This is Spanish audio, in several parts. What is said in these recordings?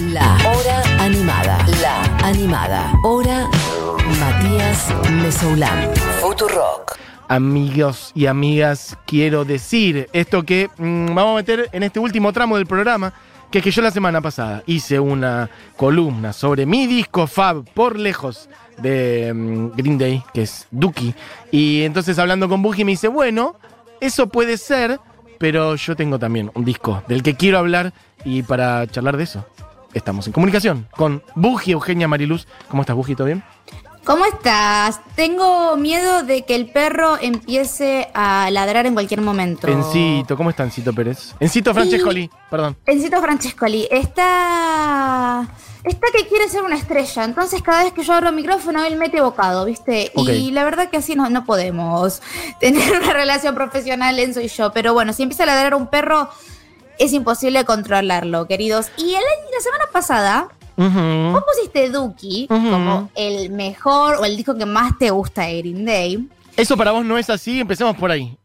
La Hora Animada. La Animada. Hora Matías Mesoulán. Futurock. Amigos y amigas, quiero decir esto que mm, vamos a meter en este último tramo del programa, que es que yo la semana pasada hice una columna sobre mi disco Fab por lejos de mm, Green Day, que es Dookie. Y entonces hablando con Buji me dice, bueno, eso puede ser, pero yo tengo también un disco del que quiero hablar y para charlar de eso estamos en comunicación con Buji Eugenia Mariluz. ¿Cómo estás, Buji? ¿Todo bien? ¿Cómo estás? Tengo miedo de que el perro empiece a ladrar en cualquier momento. Encito, ¿cómo está Encito Pérez? Encito Francescoli, perdón. Encito Francescoli, está. Está que quiere ser una estrella, entonces cada vez que yo abro el micrófono él mete bocado, ¿viste? Y la verdad que así no, no podemos tener una relación profesional Enzo y yo. Pero bueno, si empieza a ladrar un perro, es imposible controlarlo, queridos. Y el, la semana pasada Ujú. Vos pusiste Dookie Ujú. como el mejor o el disco que más te gusta de Green Day. Eso para vos no es así, empecemos por ahí.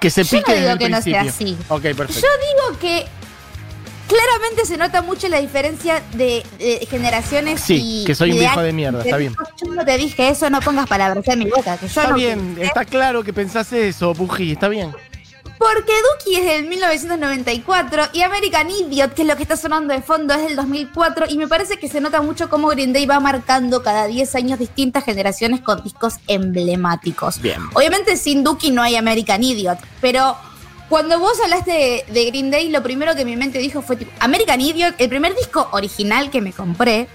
Que se Yo no pique desde digo que no sea así. Ok, perfecto. Yo digo que claramente se nota mucho la diferencia de, de generaciones Sí, y. que soy un viejo de mierda, está bien. Yo no te dije eso, no pongas palabras en mi boca, que yo Está no bien, pensé. está claro que pensás eso, Buji, está bien. Porque Dookie es del 1994 y American Idiot, que es lo que está sonando de fondo, es del 2004 y me parece que se nota mucho cómo Green Day va marcando cada 10 años distintas generaciones con discos emblemáticos. Bien. Obviamente sin Dookie no hay American Idiot, pero cuando vos hablaste de, de Green Day, lo primero que mi mente dijo fue tipo, American Idiot, el primer disco original que me compré.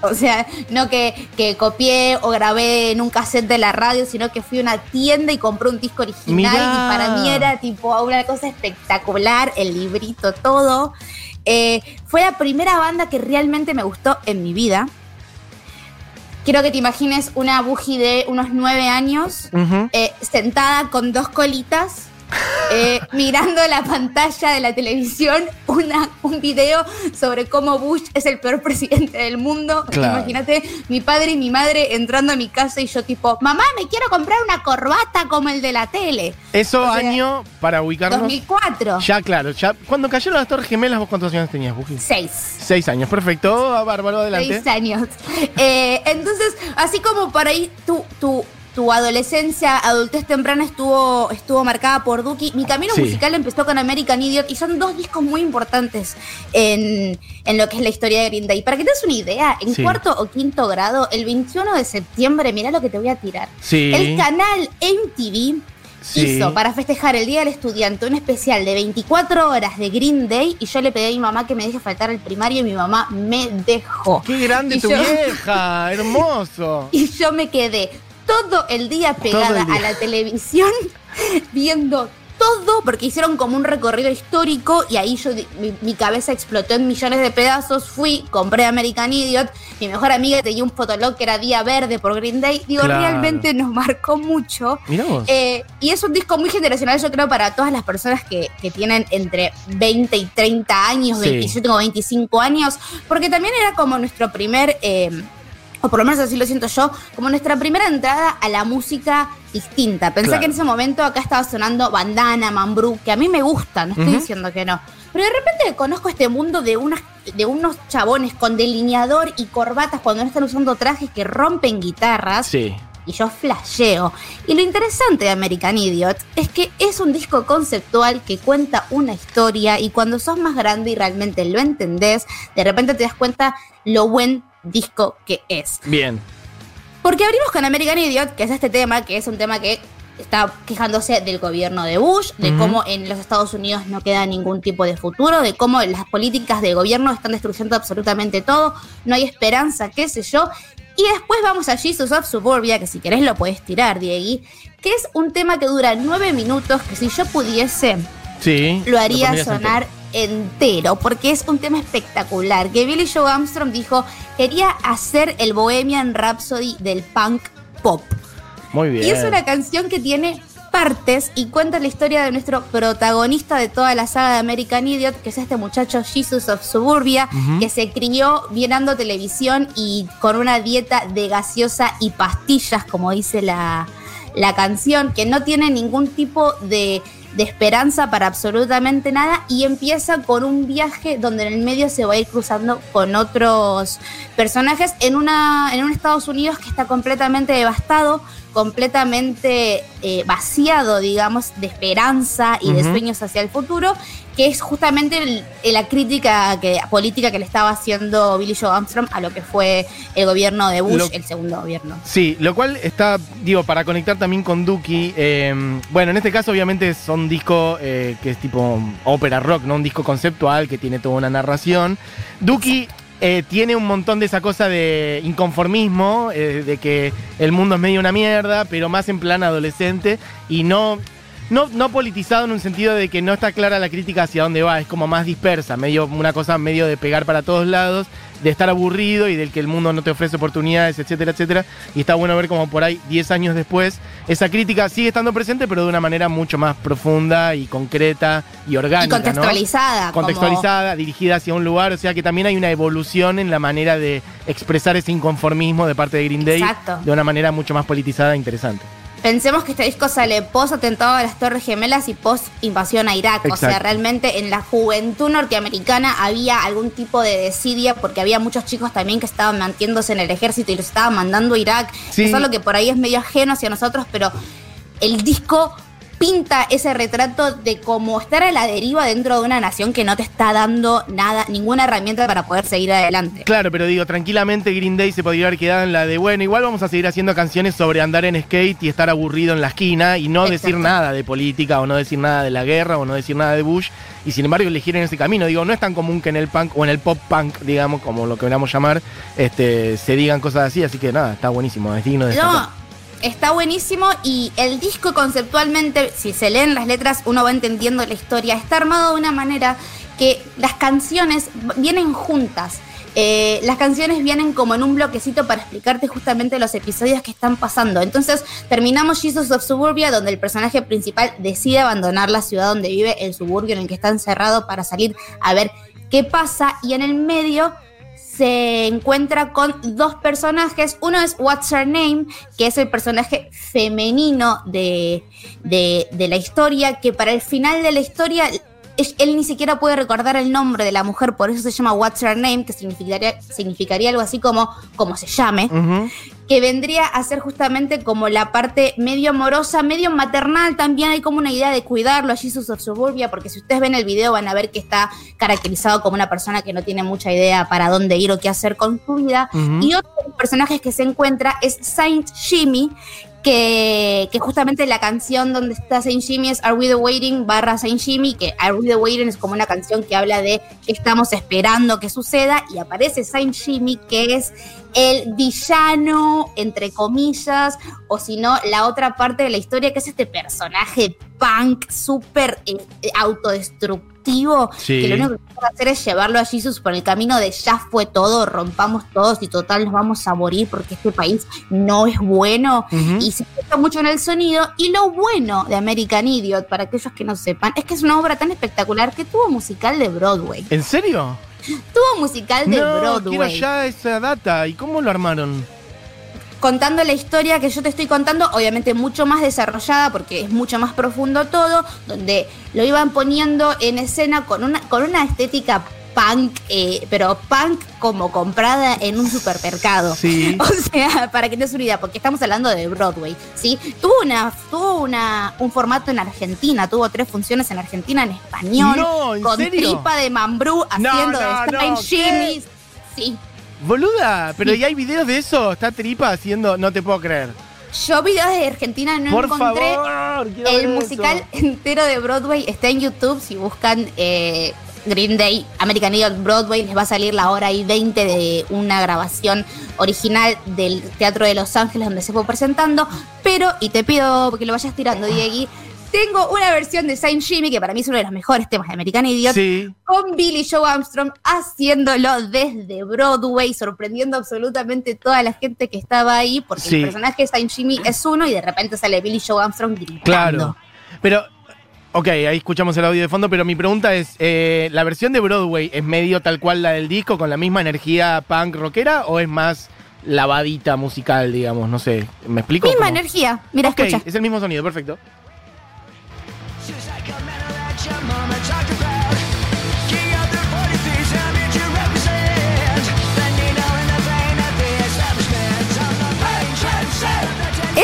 o sea, no que, que copié o grabé en un cassette de la radio, sino que fui a una tienda y compré un disco original Mirá. y para mí era tipo una cosa espectacular, el librito, todo. Eh, fue la primera banda que realmente me gustó en mi vida. Quiero que te imagines una buji de unos nueve años, eh, sentada con dos colitas, eh, mirando la pantalla de la televisión, una, un video sobre cómo Bush es el peor presidente del mundo. Claro. Imagínate mi padre y mi madre entrando a mi casa y yo tipo, mamá, me quiero comprar una corbata como el de la tele. Eso O sea, año para ubicarnos. 2004. Ya, claro, ya. Cuando cayeron las Torres Gemelas, ¿vos cuántos años tenías, Buji? Seis. Seis años, perfecto. Bárbaro, adelante. Seis años. Eh, entonces, así como por ahí tu, tu, tu adolescencia, adultez temprana estuvo, estuvo marcada por Duki, mi camino Sí. musical empezó con American Idiot y son dos discos muy importantes en, en lo que es la historia de Green Day. Para que te des una idea, en Sí. cuarto o quinto grado, el 21 de septiembre, mirá lo que te voy a tirar. Sí. El canal MTV Sí. hizo para festejar el Día del Estudiante un especial de 24 horas de Green Day y yo le pedí a mi mamá que me deje faltar el primario y mi mamá me dejó. Qué grande Y tu yo- vieja, hermoso. Y yo me quedé todo el día pegada el día. a la televisión viendo todo porque hicieron como un recorrido histórico y ahí yo mi, mi cabeza explotó en millones de pedazos. Fui, compré American Idiot, mi mejor amiga tenía un fotolog que era Día Verde por Green Day. Digo, Claro. realmente nos marcó mucho. Eh, y es un disco muy generacional, yo creo, para todas las personas que, que tienen entre 20 y 30 años, Sí. 20, yo tengo 25 años, porque también era como nuestro primer, eh, o por lo menos así lo siento yo, como nuestra primera entrada a la música distinta. Pensé Claro. que en ese momento acá estaba sonando Bandana, Mambrú, que a mí me gusta, no estoy diciendo que no. Pero de repente conozco este mundo de, unas, de unos chabones con delineador y corbatas cuando no están usando trajes que rompen guitarras Sí. y yo flasheo. Y lo interesante de American Idiot es que es un disco conceptual que cuenta una historia y cuando sos más grande y realmente lo entendés, de repente te das cuenta lo buen disco que es. Bien. Porque abrimos con American Idiot, que es este tema, que es un tema que está quejándose del gobierno de Bush, de cómo en los Estados Unidos no queda ningún tipo de futuro, de cómo las políticas de gobierno están destruyendo absolutamente todo, no hay esperanza, qué sé yo. Y después vamos a Jesus of Suburbia, que si querés lo puedes tirar, Diegui, que es un tema que dura nueve minutos, que si yo pudiese, Sí. lo haría sonar entero, porque es un tema espectacular. Que Billy Joe Armstrong dijo, quería hacer el Bohemian Rhapsody del punk pop. Muy bien. Y es una canción que tiene partes y cuenta la historia de nuestro protagonista de toda la saga de American Idiot, que es este muchacho Jesus of Suburbia, que se crió viendo televisión y con una dieta de gaseosa y pastillas, como dice la, la canción, que no tiene ningún tipo de de esperanza para absolutamente nada y empieza con un viaje donde en el medio se va a ir cruzando con otros personajes en, una, en un Estados Unidos que está completamente devastado, completamente eh, vaciado, digamos, de esperanza y de sueños hacia el futuro, que es justamente el- la crítica que, política que le estaba haciendo Billy Joe Armstrong a lo que fue el gobierno de Bush, Lo- el segundo gobierno. Sí, lo cual está, digo, para conectar también con Duki. eh, bueno, en este caso, obviamente, son disco eh, que es tipo ópera rock, ¿no? Un disco conceptual que tiene toda una narración. Duki eh, tiene un montón de esa cosa de inconformismo, eh, de que el mundo es medio una mierda, pero más en plan adolescente y no. No, no politizado en un sentido de que no está clara la crítica hacia dónde va, es como más dispersa, medio una cosa medio de pegar para todos lados, de estar aburrido y del que el mundo no te ofrece oportunidades, etcétera, etcétera. Y está bueno ver como por ahí, 10 años después, esa crítica sigue estando presente, pero de una manera mucho más profunda y concreta y Y orgánica. ¿no? contextualizada. como- Contextualizada, dirigida hacia un lugar, o sea que también hay una evolución en la manera de expresar ese inconformismo de parte de Green Day Exacto. de una manera mucho más politizada e interesante. Pensemos que este disco sale post atentado a las Torres Gemelas y post invasión a Irak. O sea, realmente en la juventud norteamericana había algún tipo de desidia porque había muchos chicos también que estaban manteniéndose en el ejército y los estaban mandando a Irak. Sí. Es algo que por ahí es medio ajeno hacia nosotros, pero el disco pinta ese retrato de cómo estar a la deriva dentro de una nación que no te está dando nada, ninguna herramienta para poder seguir adelante. Claro, pero digo, tranquilamente Green Day se podría haber quedado en la de, bueno, igual vamos a seguir haciendo canciones sobre andar en skate y estar aburrido en la esquina y no decir nada de política o no decir nada de la guerra o no decir nada de Bush y sin embargo eligieron ese camino. Digo, no es tan común que en el punk o en el pop punk, digamos, como lo queramos llamar, este, se digan cosas así, así que nada, está buenísimo, es digno de No. Está buenísimo y el disco conceptualmente, si se leen las letras, uno va entendiendo la historia. Está armado de una manera que las canciones vienen juntas. Eh, las canciones vienen como en un bloquecito para explicarte justamente los episodios que están pasando. Entonces terminamos Jesus of Suburbia, donde el personaje principal decide abandonar la ciudad donde vive, el suburbio en el que está encerrado, para salir a ver qué pasa. Y en el medio se encuentra con dos personajes. Uno es What's Her Name, que es el personaje femenino de, de, de la historia, que para el final de la historia él ni siquiera puede recordar el nombre de la mujer, por eso se llama What's Her Name, que significaría, significaría algo así como como se llame que vendría a ser justamente como la parte medio amorosa, medio maternal. También hay como una idea de cuidarlo a Jesus of Suburbia, porque si ustedes ven el video van a ver que está caracterizado como una persona que no tiene mucha idea para dónde ir o qué hacer con su vida. Y otro de los personajes que se encuentra es Saint Jimmy. Que, justamente la canción donde está Saint Jimmy es Are We the Waiting barra Saint Jimmy, que Are We the Waiting es como una canción que habla de que estamos esperando que suceda y aparece Saint Jimmy que es el villano, entre comillas, o si no, la otra parte de la historia, que es este personaje punk súper eh, eh, Sí. que lo único que hacer es llevarlo a Jesus por el camino de ya fue todo, rompamos todos y total nos vamos a morir porque este país no es bueno. Y se escucha mucho en el sonido. Y lo bueno de American Idiot, para aquellos que no sepan, es que es una obra tan espectacular que tuvo musical de Broadway. ¿En serio? Tuvo musical de no, Broadway. quiero ya esa data. ¿Y cómo lo armaron? Contando la historia que yo te estoy contando, obviamente mucho más desarrollada porque es mucho más profundo todo, donde lo iban poniendo en escena con una, con una estética punk, eh, pero punk como comprada en un supermercado. Sí. O sea, para que te des una idea, porque estamos hablando de Broadway, ¿sí? Tuvo una, tuvo una, un formato en Argentina, tuvo tres funciones en Argentina en español, No, ¿en con serio? tripa de mambrú haciendo no, de no, ¿qué? Jimmy's. Sí. Boluda, pero Sí. ¿y hay videos de eso? Está tripa haciendo, no te puedo creer. Yo videos de Argentina no Por encontré. favor, El musical eso. entero de Broadway está en YouTube. Si buscan eh, Green Day, American Idiot Broadway, les va a salir la hora y 20 de una grabación original del Teatro de Los Ángeles donde se fue presentando. Pero, y te pido que lo vayas tirando, Diegui, tengo una versión de Saint Jimmy, que para mí es uno de los mejores temas de American Idiot, Sí. con Billy Joe Armstrong haciéndolo desde Broadway, sorprendiendo absolutamente toda la gente que estaba ahí, porque Sí. el personaje de Saint Jimmy es uno y de repente sale Billy Joe Armstrong gritando. Claro. Pero, ok, ahí escuchamos el audio de fondo, pero mi pregunta es, eh, ¿la versión de Broadway es medio tal cual la del disco, con la misma energía punk rockera, o es más lavadita musical, digamos? No sé, ¿me explico? Misma ¿Cómo? energía. Mira, Ok, escucha. es el mismo sonido, perfecto.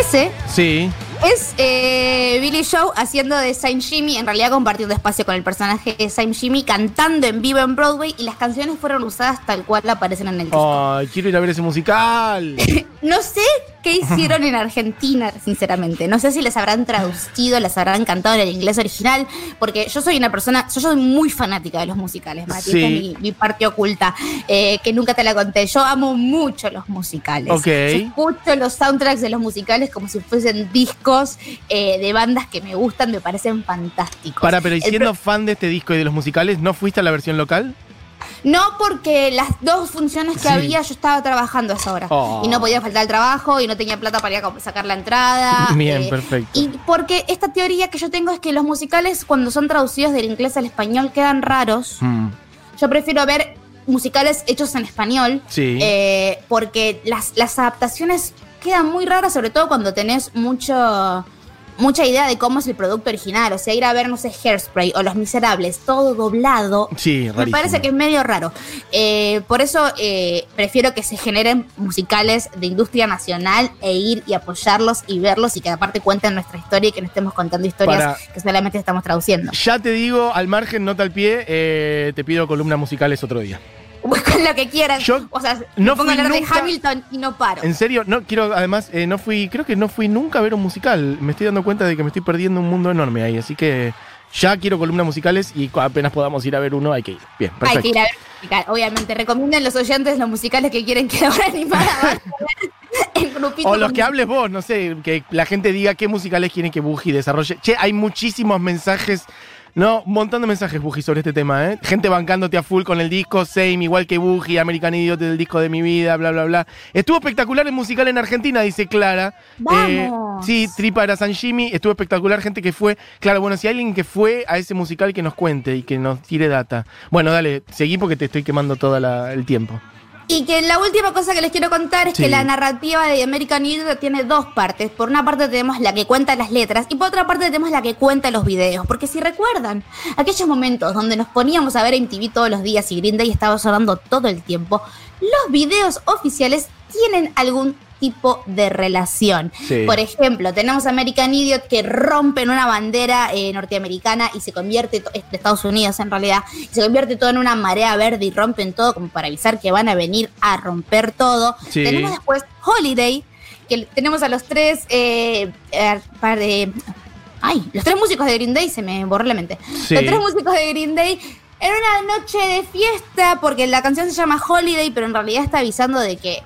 Sí. es eh, Billy Joe haciendo de Saint Jimmy, en realidad compartiendo espacio con el personaje de Saint Jimmy, cantando en vivo en Broadway y las canciones fueron usadas tal cual aparecen en el disco. Ay, quiero ir a ver ese musical. No sé qué hicieron en Argentina, sinceramente. No sé si les habrán traducido, les habrán cantado en el inglés original, porque yo soy una persona, yo soy muy fanática de los musicales, Mati. Sí. Esta es mi, mi parte oculta, eh, que nunca te la conté. Yo amo mucho los musicales. Ok. Yo escucho los soundtracks de los musicales como si fuesen discos eh, de bandas que me gustan, me parecen fantásticos. Para, pero siendo fan de este disco y de los musicales, ¿no fuiste a la versión local? No, porque las dos funciones que Sí. había yo estaba trabajando a esa hora. Oh. Y no podía faltar el trabajo y no tenía plata para ir a sacar la entrada. Bien, eh, perfecto. Y porque esta teoría que yo tengo es que los musicales cuando son traducidos del inglés al español quedan raros. Mm, Yo prefiero ver musicales hechos en español. Sí. eh, porque las, las adaptaciones quedan muy raras, sobre todo cuando tenés mucho mucha idea de cómo es el producto original. O sea, ir a ver, no sé, Hairspray o Los Miserables, todo doblado. Sí, Me parece que es medio raro. Eh, por eso eh, prefiero que se generen musicales de industria nacional e ir y apoyarlos y verlos y que aparte cuenten nuestra historia y que no estemos contando historias Para- que solamente estamos traduciendo. Ya te digo, al margen, nota al pie, eh, te pido columnas musicales otro día. Buscan lo que quieran. Yo o sea, no me pongo a hablar de Hamilton y no paro. En serio, no quiero, además, eh, no fui, creo que no fui nunca a ver un musical. Me estoy dando cuenta de que me estoy perdiendo un mundo enorme ahí, así que ya quiero columnas musicales y apenas podamos ir a ver uno, hay que ir. Bien, Hay perfecto. que ir a ver musical. Obviamente, recomienden los oyentes los musicales que quieren que ahora animada en grupito. O los que hables vos, no sé, que la gente diga qué musicales quieren que Buji desarrolle. Che, hay muchísimos mensajes, no, un montón de mensajes, Buji, sobre este tema, ¿eh? Gente bancándote a full con el disco, Same, igual que Buji, American Idiot del disco de mi vida, bla, bla, bla. Estuvo espectacular el musical en Argentina, dice Clara. Eh, ¡Vamos! sí, Tripa era San Jimmy, estuvo espectacular, gente que fue. Claro, bueno, si hay alguien que fue a ese musical que nos cuente y que nos tire data. Bueno, dale, seguí porque te estoy quemando todo el tiempo. Y que la última cosa que les quiero contar es Sí. que la narrativa de American Idiot tiene dos partes. Por una parte tenemos la que cuenta las letras y por otra parte tenemos la que cuenta los videos. Porque si recuerdan, aquellos momentos donde nos poníamos a ver MTV todos los días y Green Day estaba sonando todo el tiempo, los videos oficiales tienen algún tipo de relación. Sí. Por ejemplo, tenemos American Idiot que rompen una bandera eh, norteamericana y se convierte, de Estados Unidos en realidad, y se convierte todo en una marea verde y rompen todo como para avisar que van a venir a romper todo. Sí. Tenemos después Holiday, que tenemos a los tres, eh, eh, par de- ay, los tres músicos de Green Day, se me borró la mente. Sí. Los tres músicos de Green Day en una noche de fiesta, porque la canción se llama Holiday, pero en realidad está avisando de que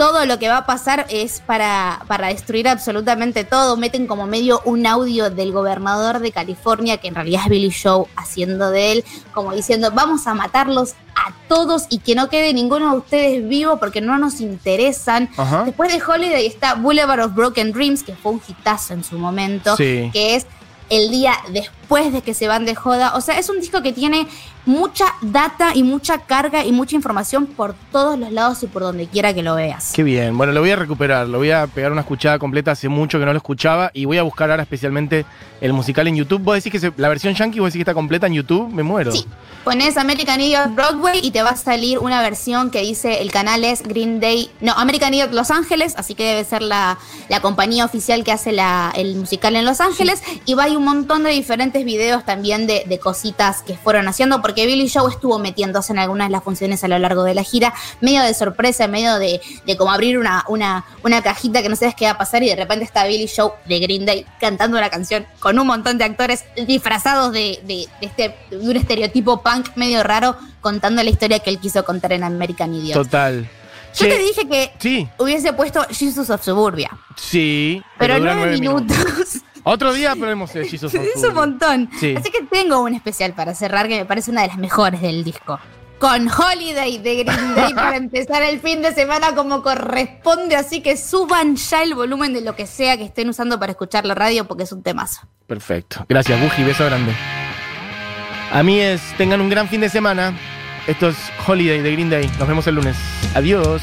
todo lo que va a pasar es para, para destruir absolutamente todo. Meten como medio un audio del gobernador de California, que en realidad es Billy Joe haciendo de él, como diciendo, vamos a matarlos a todos y que no quede ninguno de ustedes vivo porque no nos interesan. Ajá. Después de Holiday está Boulevard of Broken Dreams, que fue un hitazo en su momento, Sí. que es el día después de que se van de joda. O sea, es un disco que tiene mucha data y mucha carga y mucha información por todos los lados y por donde quiera que lo veas. Qué bien, bueno, lo voy a recuperar, lo voy a pegar una escuchada completa, hace mucho que no lo escuchaba y voy a buscar ahora especialmente el musical en YouTube. ¿Vos decís que se- la versión yankee, vos decís que está completa en YouTube? Me muero. Sí, pones American Idiot Broadway y te va a salir una versión que dice el canal es Green Day, no, American Idiot Los Ángeles, así que debe ser la, la compañía oficial que hace la- el musical en Los Ángeles. Y va a un montón de diferentes videos también de, de cositas que fueron haciendo, porque Billy Joe estuvo metiéndose en algunas de las funciones a lo largo de la gira, medio de sorpresa, medio de, de como abrir una, una, una cajita que no sabes qué va a pasar y de repente está Billy Joe de Green Day cantando una canción con un montón de actores disfrazados de, de- este, de un estereotipo punk medio raro contando la historia que él quiso contar en American Idiot. Total. Yo Che, te dije que Sí, hubiese puesto Jesus of Suburbia, sí. pero, nueve nueve minutos. Otro día eh, Jesus on es un montón. Sí. Así que tengo un especial para cerrar que me parece una de las mejores del disco. Con Holiday de Green Day para empezar el fin de semana como corresponde. Así que suban ya el volumen de lo que sea que estén usando para escuchar la radio porque es un temazo. Perfecto. Gracias, Buji, beso grande. A mí es, tengan un gran fin de semana. Esto es Holiday de Green Day. Nos vemos el lunes. Adiós.